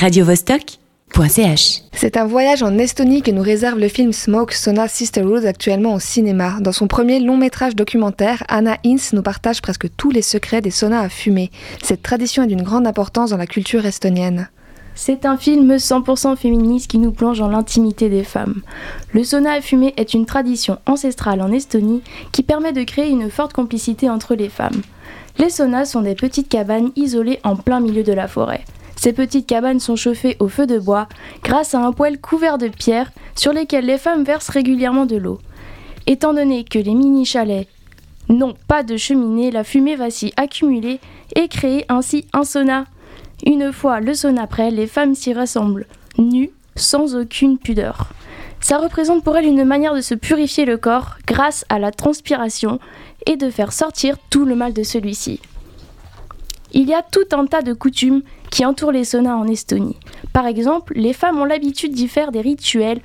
radiovostok.ch. C'est un voyage en Estonie que nous réserve le film Smoke Sona Sisterhood actuellement au cinéma. Dans son premier long métrage documentaire, Anna Hinz nous partage presque tous les secrets des saunas à fumer. Cette tradition est d'une grande importance dans la culture estonienne. C'est un film 100% féministe qui nous plonge dans l'intimité des femmes. Le sauna à fumer est une tradition ancestrale en Estonie qui permet de créer une forte complicité entre les femmes. Les saunas sont des petites cabanes isolées en plein milieu de la forêt. Ces petites cabanes sont chauffées au feu de bois grâce à un poêle couvert de pierres sur lesquelles les femmes versent régulièrement de l'eau. Étant donné que les mini-chalets n'ont pas de cheminée, la fumée va s'y accumuler et créer ainsi un sauna. Une fois le sauna prêt, les femmes s'y rassemblent, nues, sans aucune pudeur. Ça représente pour elles une manière de se purifier le corps grâce à la transpiration et de faire sortir tout le mal de celui-ci. Il y a tout un tas de coutumes qui entourent les saunas en Estonie. Par exemple, les femmes ont l'habitude d'y faire des rituels,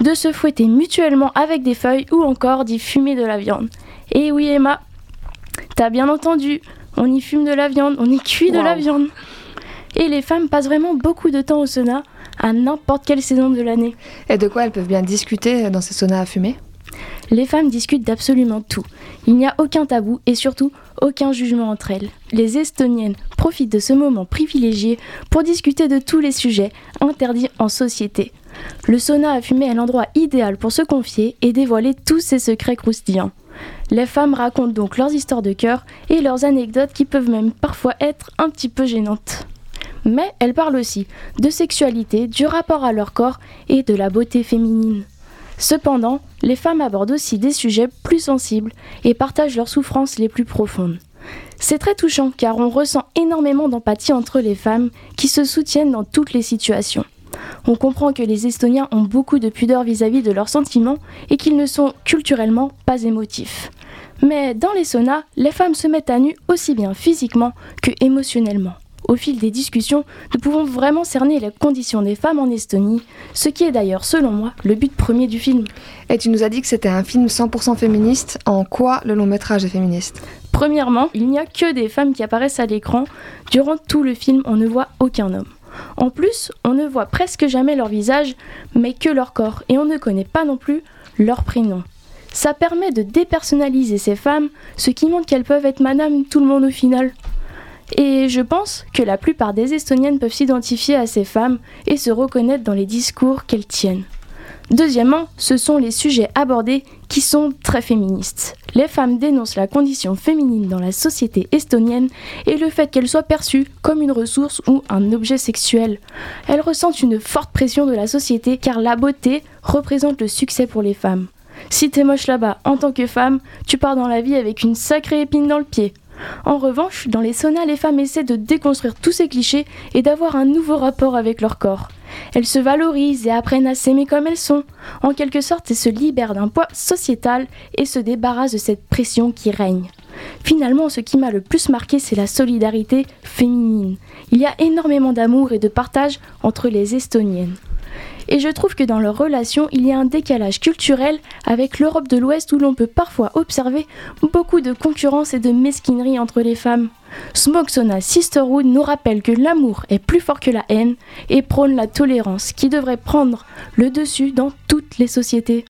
de se fouetter mutuellement avec des feuilles ou encore d'y fumer de la viande. Et oui Emma, t'as bien entendu, on y fume de la viande, on y cuit de la viande. Et les femmes passent vraiment beaucoup de temps au sauna à n'importe quelle saison de l'année. Et de quoi elles peuvent bien discuter dans ces saunas à fumer? Les femmes discutent d'absolument tout. Il n'y a aucun tabou et surtout aucun jugement entre elles. Les Estoniennes profitent de ce moment privilégié pour discuter de tous les sujets interdits en société. Le sauna à fumer est l'endroit idéal pour se confier et dévoiler tous ses secrets croustillants. Les femmes racontent donc leurs histoires de cœur et leurs anecdotes qui peuvent même parfois être un petit peu gênantes. Mais elles parlent aussi de sexualité, du rapport à leur corps et de la beauté féminine. Cependant, les femmes abordent aussi des sujets plus sensibles et partagent leurs souffrances les plus profondes. C'est très touchant car on ressent énormément d'empathie entre les femmes qui se soutiennent dans toutes les situations. On comprend que les Estoniens ont beaucoup de pudeur vis-à-vis de leurs sentiments et qu'ils ne sont culturellement pas émotifs. Mais dans les saunas, les femmes se mettent à nu aussi bien physiquement que émotionnellement. Au fil des discussions, nous pouvons vraiment cerner les conditions des femmes en Estonie, ce qui est d'ailleurs, selon moi, le but premier du film. Et tu nous as dit que c'était un film 100% féministe. En quoi le long métrage est féministe? Premièrement, il n'y a que des femmes qui apparaissent à l'écran. Durant tout le film, on ne voit aucun homme. En plus, on ne voit presque jamais leur visage, mais que leur corps, et on ne connaît pas non plus leur prénom. Ça permet de dépersonnaliser ces femmes, ce qui montre qu'elles peuvent être madame tout le monde au final. Et je pense que la plupart des Estoniennes peuvent s'identifier à ces femmes et se reconnaître dans les discours qu'elles tiennent. Deuxièmement, ce sont les sujets abordés qui sont très féministes. Les femmes dénoncent la condition féminine dans la société estonienne et le fait qu'elle soit perçue comme une ressource ou un objet sexuel. Elles ressentent une forte pression de la société car la beauté représente le succès pour les femmes. Si t'es moche là-bas en tant que femme, tu pars dans la vie avec une sacrée épine dans le pied. En revanche, dans les saunas, les femmes essaient de déconstruire tous ces clichés et d'avoir un nouveau rapport avec leur corps. Elles se valorisent et apprennent à s'aimer comme elles sont. En quelque sorte, elles se libèrent d'un poids sociétal et se débarrassent de cette pression qui règne. Finalement, ce qui m'a le plus marqué, c'est la solidarité féminine. Il y a énormément d'amour et de partage entre les Estoniennes. Et je trouve que dans leur relation, il y a un décalage culturel avec l'Europe de l'Ouest où l'on peut parfois observer beaucoup de concurrence et de mesquinerie entre les femmes. Smoke Sona Sisterhood nous rappelle que l'amour est plus fort que la haine et prône la tolérance qui devrait prendre le dessus dans toutes les sociétés.